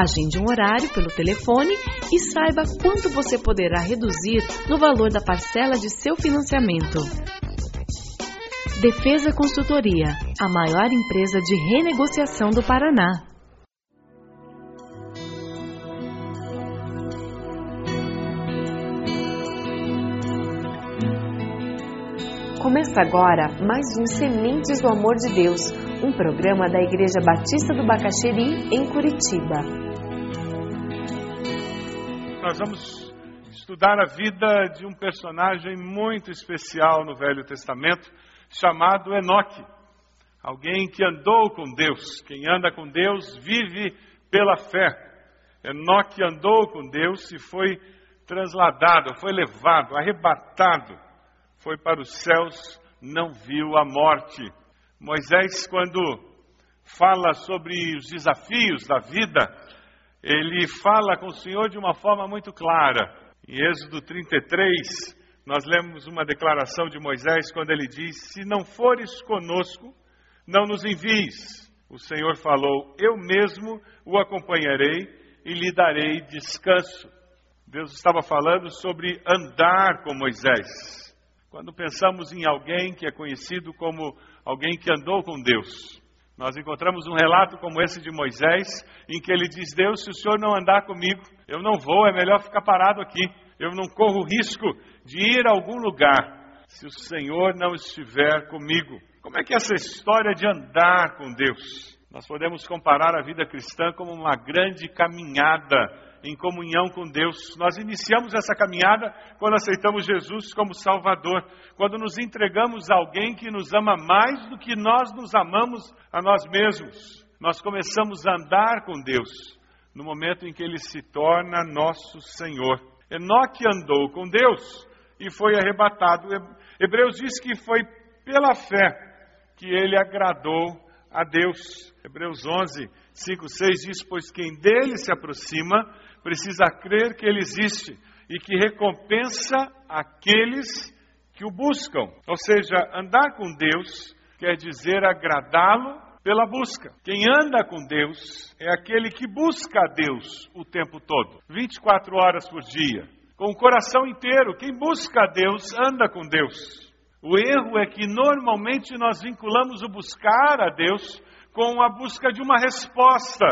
Agende um horário pelo telefone e saiba quanto você poderá reduzir no valor da parcela de seu financiamento. Defesa Consultoria, a maior empresa de renegociação do Paraná. Começa agora mais um Sementes do Amor de Deus, um programa da Igreja Batista do Bacaxeri, em Curitiba. Nós vamos estudar a vida de um personagem muito especial no Velho Testamento, chamado Enoque. Alguém que andou com Deus. Quem anda com Deus vive pela fé. Enoque andou com Deus e foi transladado, foi levado, arrebatado, foi para os céus, não viu a morte. Moisés, quando fala sobre os desafios da vida, ele fala com o Senhor de uma forma muito clara. Em Êxodo 33, nós lemos uma declaração de Moisés quando ele diz: Se não fores conosco, não nos envies. O Senhor falou: Eu mesmo o acompanharei e lhe darei descanso. Deus estava falando sobre andar com Moisés. Quando pensamos em alguém que é conhecido como alguém que andou com Deus, nós encontramos um relato como esse de Moisés, em que ele diz: Deus, se o senhor não andar comigo, eu não vou, é melhor ficar parado aqui. Eu não corro risco de ir a algum lugar se o Senhor não estiver comigo. Como é que é essa história de andar com Deus? Nós podemos comparar a vida cristã como uma grande caminhada em comunhão com Deus. Nós iniciamos essa caminhada quando aceitamos Jesus como Salvador, quando nos entregamos a alguém que nos ama mais do que nós nos amamos a nós mesmos. Nós começamos a andar com Deus no momento em que Ele se torna nosso Senhor. Enoque andou com Deus e foi arrebatado. Hebreus diz que foi pela fé que ele agradou a Deus. Hebreus 11, 5, 6 diz: Pois quem dele se aproxima precisa crer que ele existe e que recompensa aqueles que o buscam. Ou seja, andar com Deus quer dizer agradá-lo pela busca. Quem anda com Deus é aquele que busca a Deus o tempo todo, 24 horas por dia, com o coração inteiro. Quem busca a Deus anda com Deus. O erro é que normalmente nós vinculamos o buscar a Deus com a busca de uma resposta,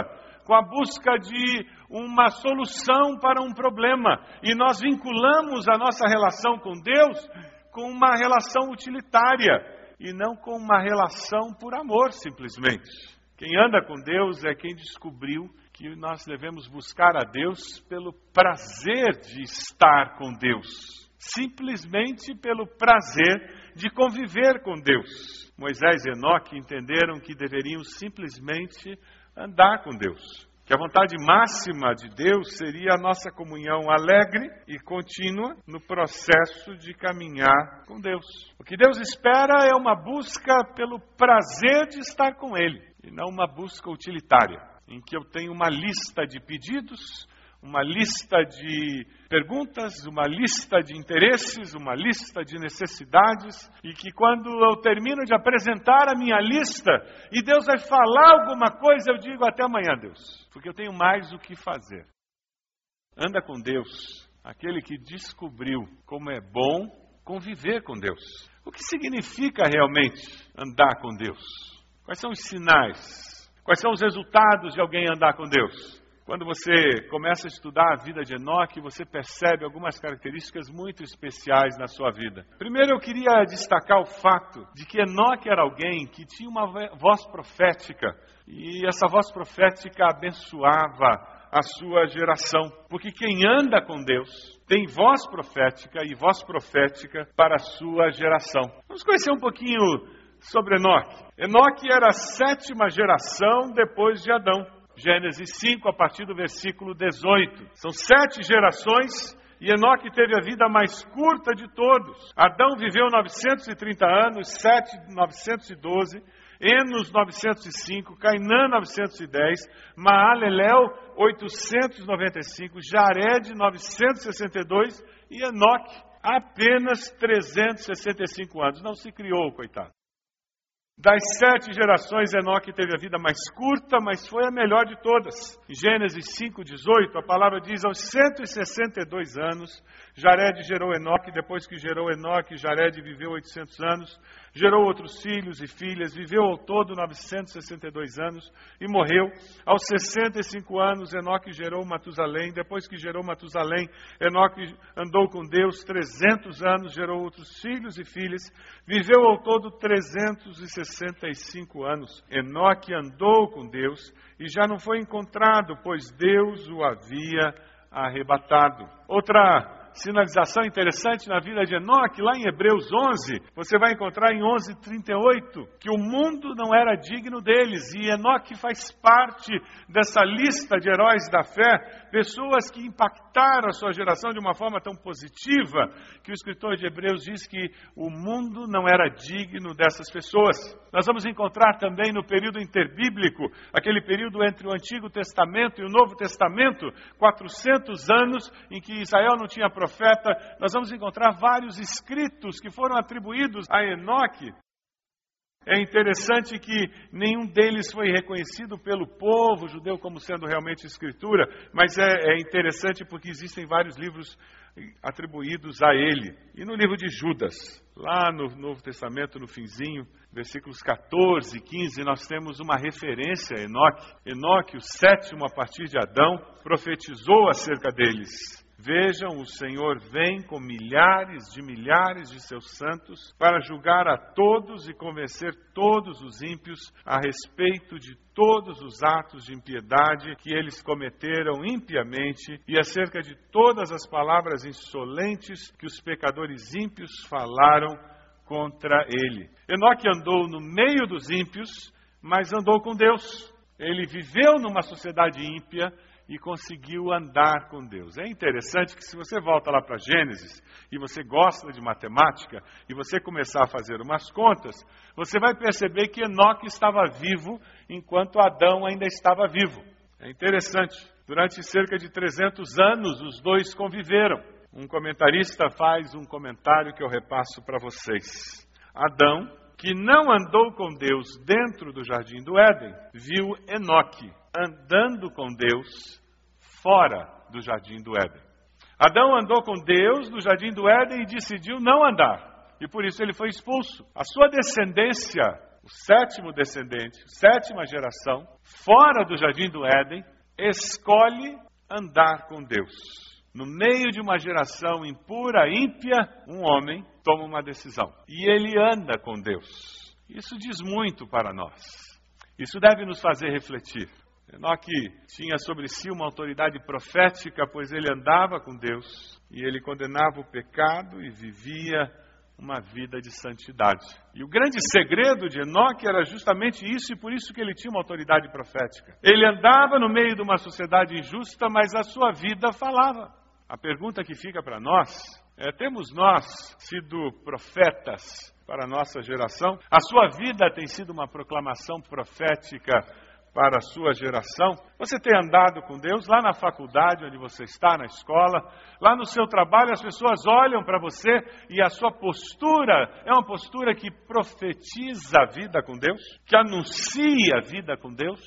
com a busca de uma solução para um problema. E nós vinculamos a nossa relação com Deus com uma relação utilitária e não com uma relação por amor, simplesmente. Quem anda com Deus é quem descobriu que nós devemos buscar a Deus pelo prazer de estar com Deus, simplesmente pelo prazer de conviver com Deus. Moisés e Enoque entenderam que deveriam simplesmente andar com Deus. Que a vontade máxima de Deus seria a nossa comunhão alegre e contínua no processo de caminhar com Deus. O que Deus espera é uma busca pelo prazer de estar com Ele, e não uma busca utilitária, em que eu tenho uma lista de pedidos, uma lista de perguntas, uma lista de interesses, uma lista de necessidades, e que quando eu termino de apresentar a minha lista e Deus vai falar alguma coisa, eu digo até amanhã, Deus, porque eu tenho mais o que fazer. Anda com Deus, aquele que descobriu como é bom conviver com Deus. O que significa realmente andar com Deus? Quais são os sinais? Quais são os resultados de alguém andar com Deus? Quando você começa a estudar a vida de Enoque, você percebe algumas características muito especiais na sua vida. Primeiro, eu queria destacar o fato de que Enoque era alguém que tinha uma voz profética, e essa voz profética abençoava a sua geração. Porque quem anda com Deus tem voz profética e voz profética para a sua geração. Vamos conhecer um pouquinho sobre Enoque. Enoque era a sétima geração depois de Adão. Gênesis 5, a partir do versículo 18. São sete gerações e Enoque teve a vida mais curta de todos. Adão viveu 930 anos, Sete 912, Enos 905, Cainã 910, Maalelel 895, Jared 962 e Enoque apenas 365 anos. Não se criou, coitado. Das sete gerações, Enoque teve a vida mais curta, mas foi a melhor de todas. Em Gênesis 5,18, a palavra diz: aos 162 anos, Jared gerou Enoque, depois que gerou Enoque, Jared viveu 800 anos, gerou outros filhos e filhas, viveu ao todo 962 anos e morreu. Aos 65 anos, Enoque gerou Matusalém, depois que gerou Matusalém, Enoque andou com Deus 300 anos, gerou outros filhos e filhas, viveu ao todo 365 anos. Enoque andou com Deus e já não foi encontrado, pois Deus o havia arrebatado. Outra sinalização interessante na vida de Enoque, lá em Hebreus 11, você vai encontrar em 11:38 que o mundo não era digno deles e Enoque faz parte dessa lista de heróis da fé, pessoas que impactaram a sua geração de uma forma tão positiva que o escritor de Hebreus diz que o mundo não era digno dessas pessoas. Nós vamos encontrar também no período interbíblico, aquele período entre o Antigo Testamento e o Novo Testamento, 400 anos em que Israel não tinha profeta, nós vamos encontrar vários escritos que foram atribuídos a Enoque. É interessante que nenhum deles foi reconhecido pelo povo judeu como sendo realmente escritura, mas é, é interessante porque existem vários livros atribuídos a ele. E no livro de Judas, lá no Novo Testamento, no finzinho, versículos 14 e 15, nós temos uma referência a Enoque. Enoque, o sétimo a partir de Adão, profetizou acerca deles. Vejam, o Senhor vem com milhares de milhares de seus santos para julgar a todos e convencer todos os ímpios a respeito de todos os atos de impiedade que eles cometeram impiamente e acerca de todas as palavras insolentes que os pecadores ímpios falaram contra ele. Enoque andou no meio dos ímpios, mas andou com Deus. Ele viveu numa sociedade ímpia, e conseguiu andar com Deus. É interessante que se você volta lá para Gênesis e você gosta de matemática e você começar a fazer umas contas, você vai perceber que Enoque estava vivo enquanto Adão ainda estava vivo. É interessante. Durante cerca de 300 anos os dois conviveram. Um comentarista faz um comentário que eu repasso para vocês. Adão, que não andou com Deus dentro do jardim do Éden, viu Enoque andando com Deus fora do jardim do Éden. Adão andou com Deus no jardim do Éden e decidiu não andar. E por isso ele foi expulso. A sua descendência, o sétimo descendente, sétima geração, fora do jardim do Éden, escolhe andar com Deus. No meio de uma geração impura, ímpia, um homem toma uma decisão. E ele anda com Deus. Isso diz muito para nós. Isso deve nos fazer refletir. Enoque tinha sobre si uma autoridade profética, pois ele andava com Deus e ele condenava o pecado e vivia uma vida de santidade. E o grande segredo de Enoque era justamente isso, e por isso que ele tinha uma autoridade profética. Ele andava no meio de uma sociedade injusta, mas a sua vida falava. A pergunta que fica para nós é: temos nós sido profetas para a nossa geração? A sua vida tem sido uma proclamação profética para a sua geração? Você tem andado com Deus lá na faculdade onde você está, na escola, lá no seu trabalho, as pessoas olham para você e a sua postura é uma postura que profetiza a vida com Deus, que anuncia a vida com Deus.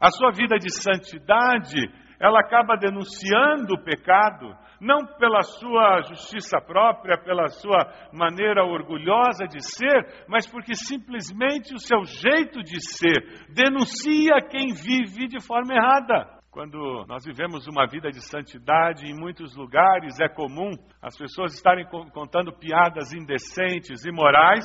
A sua vida de santidade, ela acaba denunciando o pecado, não pela sua justiça própria, pela sua maneira orgulhosa de ser, mas porque simplesmente o seu jeito de ser denuncia quem vive de forma errada. Quando nós vivemos uma vida de santidade, em muitos lugares é comum as pessoas estarem contando piadas indecentes, imorais,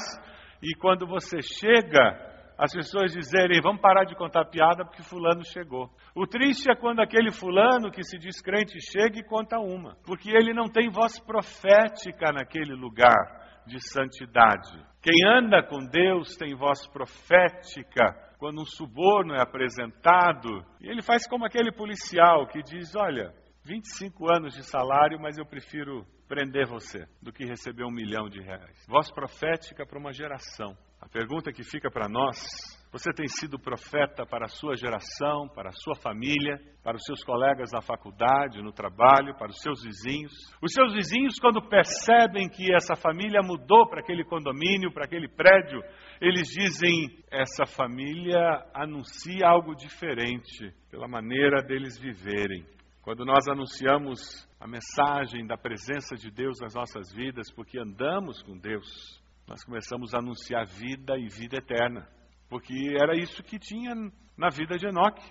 e quando você chega as pessoas dizerem, vamos parar de contar piada porque fulano chegou. O triste é quando aquele fulano que se diz crente chega e conta uma, porque ele não tem voz profética naquele lugar de santidade. Quem anda com Deus tem voz profética quando um suborno é apresentado, e ele faz como aquele policial que diz: Olha, 25 anos de salário, mas eu prefiro prender você do que receber um milhão de reais. Voz profética para uma geração. A pergunta que fica para nós: você tem sido profeta para a sua geração, para a sua família, para os seus colegas na faculdade, no trabalho, para os seus vizinhos? Os seus vizinhos, quando percebem que essa família mudou para aquele condomínio, para aquele prédio, eles dizem: essa família anuncia algo diferente pela maneira deles viverem. Quando nós anunciamos a mensagem da presença de Deus nas nossas vidas, porque andamos com Deus, nós começamos a anunciar vida e vida eterna, porque era isso que tinha na vida de Enoque.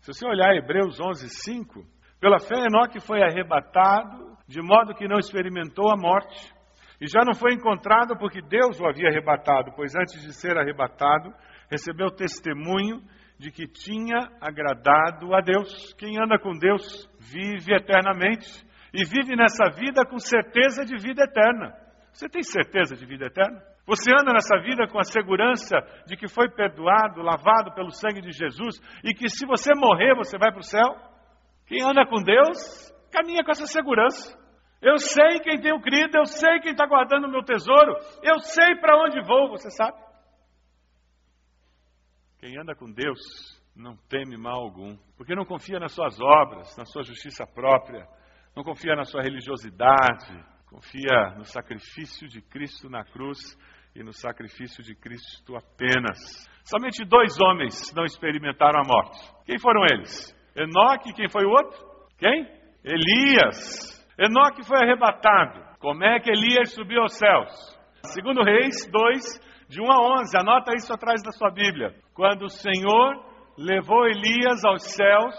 Se você olhar Hebreus 11, 5, pela fé Enoque foi arrebatado, de modo que não experimentou a morte, e já não foi encontrado porque Deus o havia arrebatado, pois antes de ser arrebatado, recebeu testemunho de que tinha agradado a Deus. Quem anda com Deus vive eternamente e vive nessa vida com certeza de vida eterna. Você tem certeza de vida eterna? Você anda nessa vida com a segurança de que foi perdoado, lavado pelo sangue de Jesus e que se você morrer, você vai para o céu? Quem anda com Deus caminha com essa segurança. Eu sei quem tenho crido, eu sei quem está guardando o meu tesouro, eu sei para onde vou, você sabe? Quem anda com Deus não teme mal algum, porque não confia nas suas obras, na sua justiça própria, não confia na sua religiosidade, Confia no sacrifício de Cristo na cruz e no sacrifício de Cristo apenas. Somente dois homens não experimentaram a morte. Quem foram eles? Enoque, quem foi o outro? Quem? Elias. Enoque foi arrebatado. Como é que Elias subiu aos céus? Segundo Reis 2, de 1 a 11. Anota isso atrás da sua Bíblia. Quando o Senhor levou Elias aos céus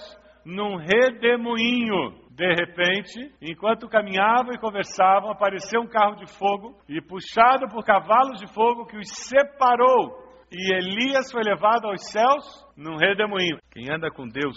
num redemoinho de repente, enquanto caminhavam e conversavam, apareceu um carro de fogo e puxado por cavalos de fogo que os separou. E Elias foi levado aos céus num redemoinho. Quem anda com Deus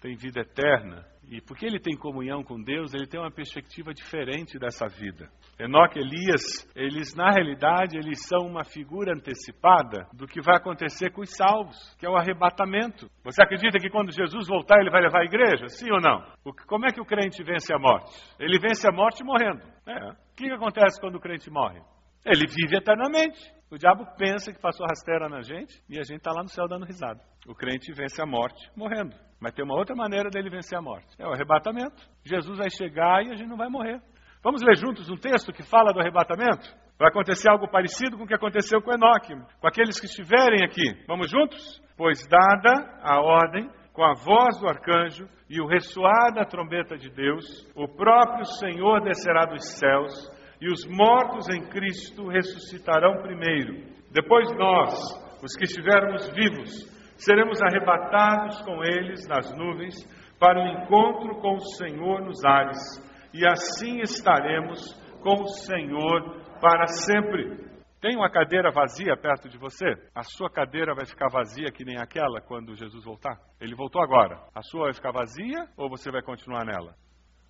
tem vida eterna e porque ele tem comunhão com Deus, ele tem uma perspectiva diferente dessa vida. Enoque e Elias, eles na realidade, eles são uma figura antecipada do que vai acontecer com os salvos, que é o arrebatamento. Você acredita que quando Jesus voltar, ele vai levar a igreja? Sim ou não? O, como é que o crente vence a morte? Ele vence a morte morrendo. É. O que, que acontece quando o crente morre? Ele vive eternamente. O diabo pensa que passou rasteira na gente e a gente está lá no céu dando risada. O crente vence a morte morrendo. Mas tem uma outra maneira dele vencer a morte: é o arrebatamento. Jesus vai chegar e a gente não vai morrer. Vamos ler juntos um texto que fala do arrebatamento? Vai acontecer algo parecido com o que aconteceu com Enoque, com aqueles que estiverem aqui. Vamos juntos? Pois, dada a ordem, com a voz do arcanjo e o ressoar da trombeta de Deus, o próprio Senhor descerá dos céus e os mortos em Cristo ressuscitarão primeiro. Depois nós, os que estivermos vivos, seremos arrebatados com eles nas nuvens para o encontro com o Senhor nos ares, e assim estaremos com o Senhor para sempre. Tem uma cadeira vazia perto de você? A sua cadeira vai ficar vazia que nem aquela quando Jesus voltar? Ele voltou agora. A sua vai ficar vazia ou você vai continuar nela?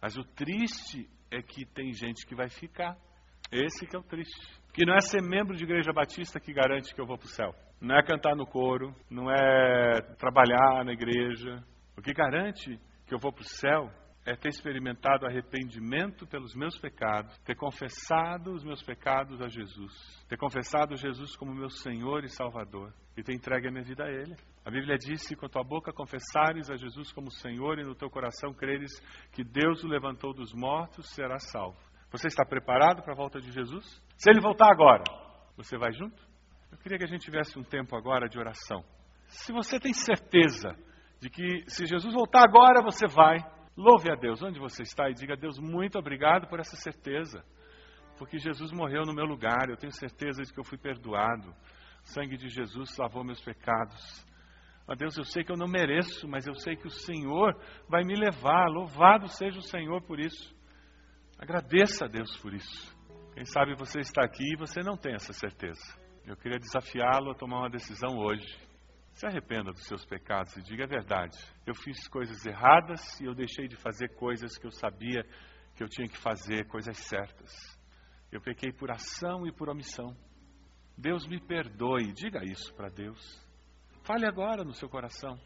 Mas o triste é que tem gente que vai ficar. Esse que é o triste. Que não é ser membro de igreja batista que garante que eu vou para o céu. Não é cantar no coro, não é trabalhar na igreja. O que garante que eu vou para o céu é ter experimentado arrependimento pelos meus pecados, ter confessado os meus pecados a Jesus, ter confessado Jesus como meu Senhor e Salvador e ter entregue a minha vida a Ele. A Bíblia diz: se com a tua boca confessares a Jesus como Senhor e no teu coração creres que Deus o levantou dos mortos, serás salvo. Você está preparado para a volta de Jesus? Se ele voltar agora, você vai junto? Eu queria que a gente tivesse um tempo agora de oração. Se você tem certeza de que se Jesus voltar agora, você vai, louve a Deus onde você está e diga a Deus muito obrigado por essa certeza. Porque Jesus morreu no meu lugar, eu tenho certeza de que eu fui perdoado. O sangue de Jesus lavou meus pecados. Ó Deus, eu sei que eu não mereço, mas eu sei que o Senhor vai me levar. Louvado seja o Senhor por isso. Agradeça a Deus por isso. Quem sabe você está aqui e você não tem essa certeza. Eu queria desafiá-lo a tomar uma decisão hoje. Se arrependa dos seus pecados e diga a verdade. Eu fiz coisas erradas e eu deixei de fazer coisas que eu sabia que eu tinha que fazer, coisas certas. Eu pequei por ação e por omissão. Deus me perdoe. Diga isso para Deus. Fale agora no seu coração.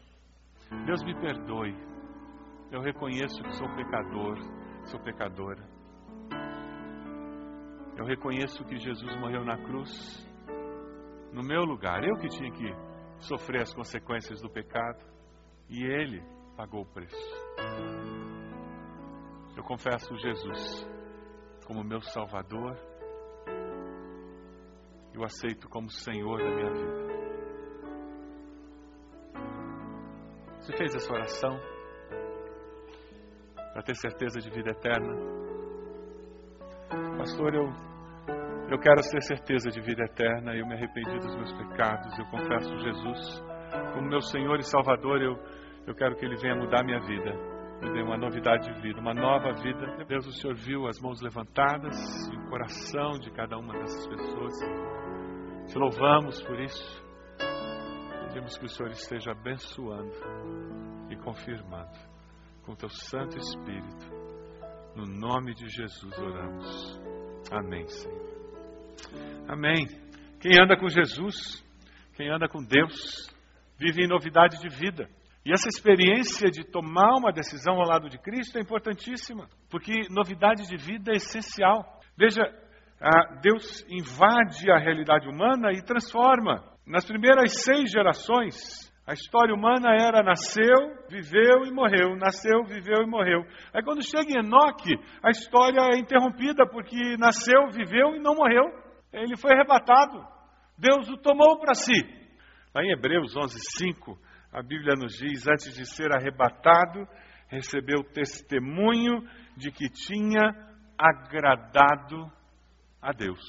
Deus me perdoe. Eu reconheço que sou pecador, sou pecadora. Eu reconheço que Jesus morreu na cruz, no meu lugar. Eu que tinha que sofrer as consequências do pecado. E Ele pagou o preço. Eu confesso Jesus como meu Salvador. Eu aceito como Senhor da minha vida. Você fez essa oração para ter certeza de vida eterna? Pastor, eu, eu quero ter certeza de vida eterna. Eu me arrependi dos meus pecados. Eu confesso Jesus como meu Senhor e Salvador. Eu, eu quero que Ele venha mudar minha vida. Me dê uma novidade de vida, uma nova vida. Deus, o Senhor viu as mãos levantadas e o coração de cada uma dessas pessoas. Te louvamos por isso. Pedimos que o Senhor esteja abençoando e confirmando com o teu Santo Espírito. No nome de Jesus oramos. Amém, Senhor. Amém. Quem anda com Jesus, quem anda com Deus, vive em novidade de vida. E essa experiência de tomar uma decisão ao lado de Cristo é importantíssima, porque novidade de vida é essencial. Veja, Deus invade a realidade humana e transforma. Nas primeiras seis gerações, a história humana era nasceu, viveu e morreu, nasceu, viveu e morreu. Aí quando chega em Enoque, a história é interrompida porque nasceu, viveu e não morreu. Ele foi arrebatado. Deus o tomou para si. Lá em Hebreus 11:5, a Bíblia nos diz: antes de ser arrebatado, recebeu testemunho de que tinha agradado a Deus.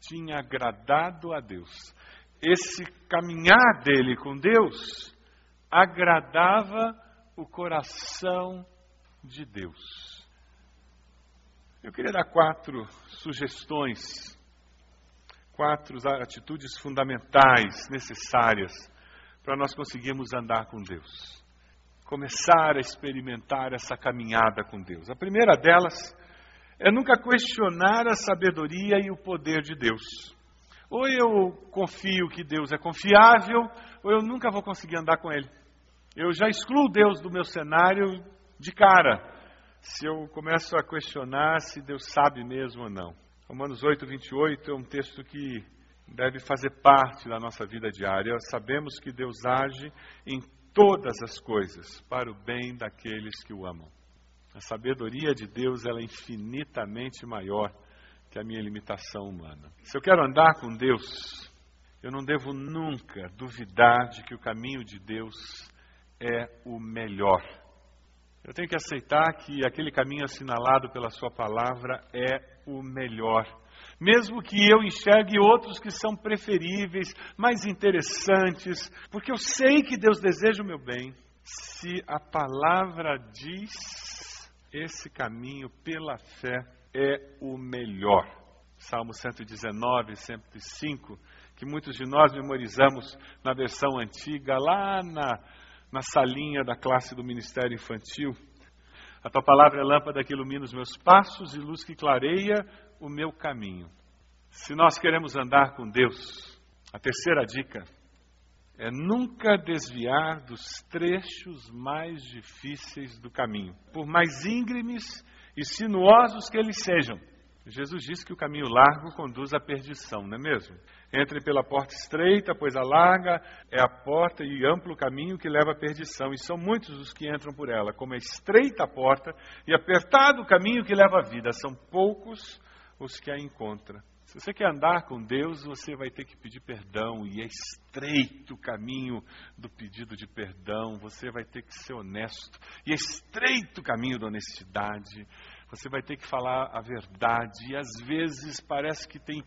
Tinha agradado a Deus esse caminhar dele com Deus agradava o coração de Deus. Eu queria dar quatro sugestões, quatro atitudes fundamentais necessárias para nós conseguirmos andar com Deus. Começar a experimentar essa caminhada com Deus. A primeira delas é nunca questionar a sabedoria e o poder de Deus. Ou eu confio que Deus é confiável, ou eu nunca vou conseguir andar com Ele. Eu já excluo Deus do meu cenário de cara, se eu começo a questionar se Deus sabe mesmo ou não. Romanos 8, 28 é um texto que deve fazer parte da nossa vida diária. Sabemos que Deus age em todas as coisas para o bem daqueles que o amam. A sabedoria de Deus ela é infinitamente maior que a minha limitação humana. Se eu quero andar com Deus, eu não devo nunca duvidar de que o caminho de Deus é o melhor. Eu tenho que aceitar que aquele caminho assinalado pela Sua palavra é o melhor. Mesmo que eu enxergue outros que são preferíveis, mais interessantes, porque eu sei que Deus deseja o meu bem. Se a palavra diz esse caminho pela fé, é o melhor. Salmo 119, 105, que muitos de nós memorizamos na versão antiga, lá na, na salinha da classe do Ministério Infantil. A tua palavra é lâmpada que ilumina os meus passos e luz que clareia o meu caminho. Se nós queremos andar com Deus, a terceira dica é nunca desviar dos trechos mais difíceis do caminho, por mais íngremes e sinuosos que eles sejam. Jesus disse que o caminho largo conduz à perdição, não é mesmo? Entre pela porta estreita, pois a larga é a porta e amplo caminho que leva à perdição, e são muitos os que entram por ela, como é estreita a porta e apertado o caminho que leva à vida, são poucos os que a encontram. Se você quer andar com Deus, você vai ter que pedir perdão, e é estreito o caminho do pedido de perdão, você vai ter que ser honesto, e é estreito o caminho da honestidade, você vai ter que falar a verdade, e às vezes parece que tem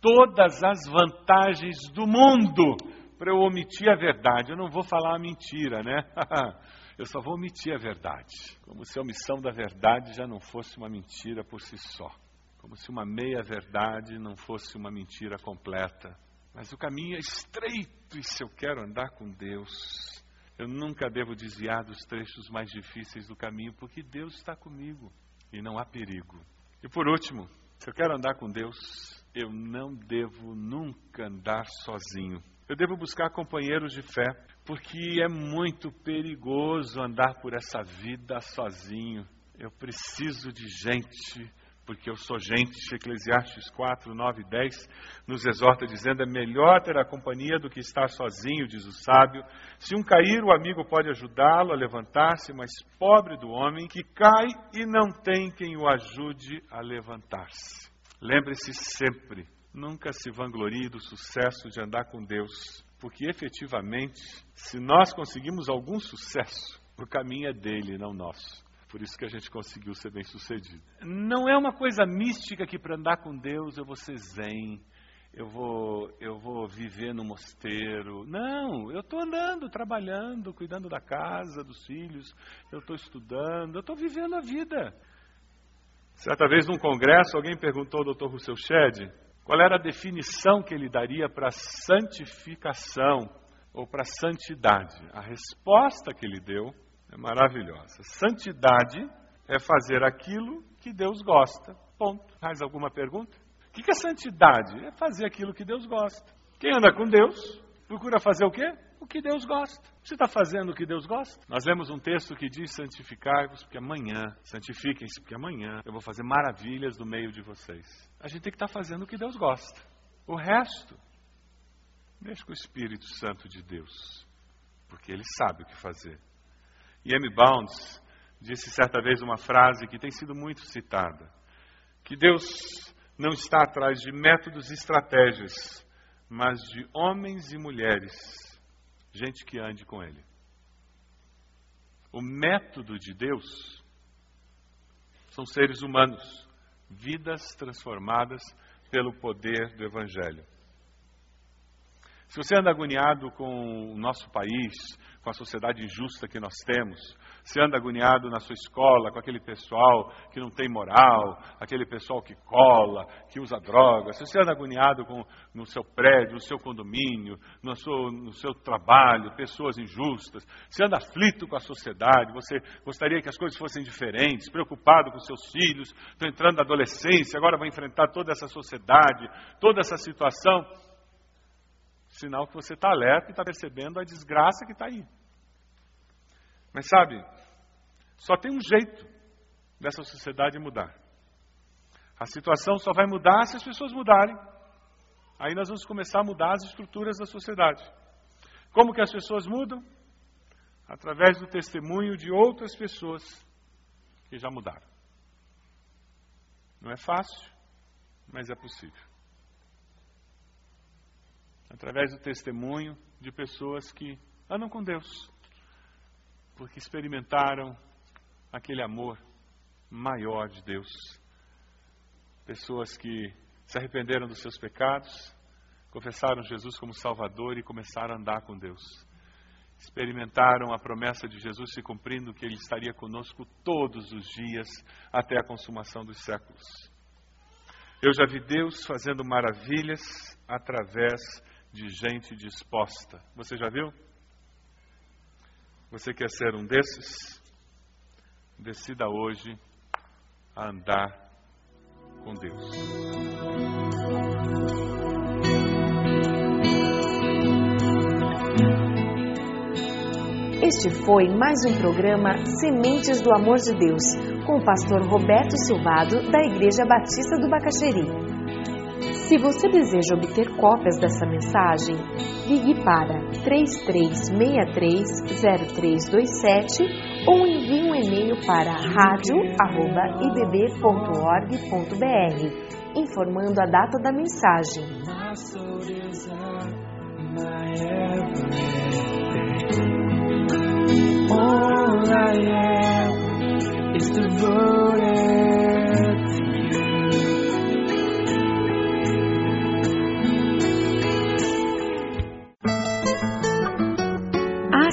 todas as vantagens do mundo para eu omitir a verdade. Eu não vou falar a mentira, né? eu só vou omitir a verdade, como se a omissão da verdade já não fosse uma mentira por si só como se uma meia-verdade não fosse uma mentira completa. Mas o caminho é estreito e se eu quero andar com Deus, eu nunca devo desviar dos trechos mais difíceis do caminho, porque Deus está comigo e não há perigo. E por último, se eu quero andar com Deus, eu não devo nunca andar sozinho. Eu devo buscar companheiros de fé, porque é muito perigoso andar por essa vida sozinho. Eu preciso de gente porque eu sou gente. Eclesiastes 4, 9 e 10 nos exorta dizendo: é melhor ter a companhia do que estar sozinho, diz o sábio. Se um cair, o amigo pode ajudá-lo a levantar-se, mas pobre do homem que cai e não tem quem o ajude a levantar-se. Lembre-se sempre, nunca se vanglorie do sucesso de andar com Deus, porque efetivamente, se nós conseguimos algum sucesso, o caminho é dele, não nosso. Por isso que a gente conseguiu ser bem sucedido. Não é uma coisa mística que para andar com Deus eu vou ser zen, eu vou, eu vou viver no mosteiro. Não, eu estou andando, trabalhando, cuidando da casa, dos filhos, eu estou estudando, eu estou vivendo a vida. Certa vez num congresso, alguém perguntou ao Dr. Rousseau Shedd qual era a definição que ele daria para santificação ou para santidade. A resposta que ele deu é maravilhosa. Santidade é fazer aquilo que Deus gosta. Ponto. Mais alguma pergunta? O que é santidade? É fazer aquilo que Deus gosta. Quem anda com Deus procura fazer o quê? O que Deus gosta. Você está fazendo o que Deus gosta? Nós lemos um texto que diz: santificai-vos, porque amanhã, santifiquem-se, porque amanhã eu vou fazer maravilhas no meio de vocês. A gente tem que estar tá fazendo o que Deus gosta. O resto, deixa com o Espírito Santo de Deus, porque Ele sabe o que fazer. M. Bounds disse certa vez uma frase que tem sido muito citada: que Deus não está atrás de métodos e estratégias, mas de homens e mulheres, gente que ande com Ele. O método de Deus são seres humanos, vidas transformadas pelo poder do Evangelho. Se você anda agoniado com o nosso país, com a sociedade injusta que nós temos, se anda agoniado na sua escola com aquele pessoal que não tem moral, aquele pessoal que cola, que usa drogas, se você anda agoniado com, no seu prédio, no seu condomínio, no seu, no seu trabalho, pessoas injustas, se anda aflito com a sociedade, você gostaria que as coisas fossem diferentes, preocupado com seus filhos, estão entrando na adolescência, agora vão enfrentar toda essa sociedade, toda essa situação, Sinal que você está alerta e está percebendo a desgraça que está aí. Mas sabe, só tem um jeito dessa sociedade mudar. A situação só vai mudar se as pessoas mudarem. Aí nós vamos começar a mudar as estruturas da sociedade. Como que as pessoas mudam? Através do testemunho de outras pessoas que já mudaram. Não é fácil, mas é possível através do testemunho de pessoas que andam com Deus, porque experimentaram aquele amor maior de Deus. Pessoas que se arrependeram dos seus pecados, confessaram Jesus como Salvador e começaram a andar com Deus. Experimentaram a promessa de Jesus se cumprindo, que Ele estaria conosco todos os dias até a consumação dos séculos. Eu já vi Deus fazendo maravilhas através de gente disposta. Você já viu? Você quer ser um desses? Decida hoje a andar com Deus. Este foi mais um programa Sementes do Amor de Deus, com o pastor Roberto Silvado, da Igreja Batista do Bacaxeri. Se você deseja obter cópias dessa mensagem, ligue para 33630327 ou envie um e-mail para radio@ibb.org.br, informando a data da mensagem. All I is devoted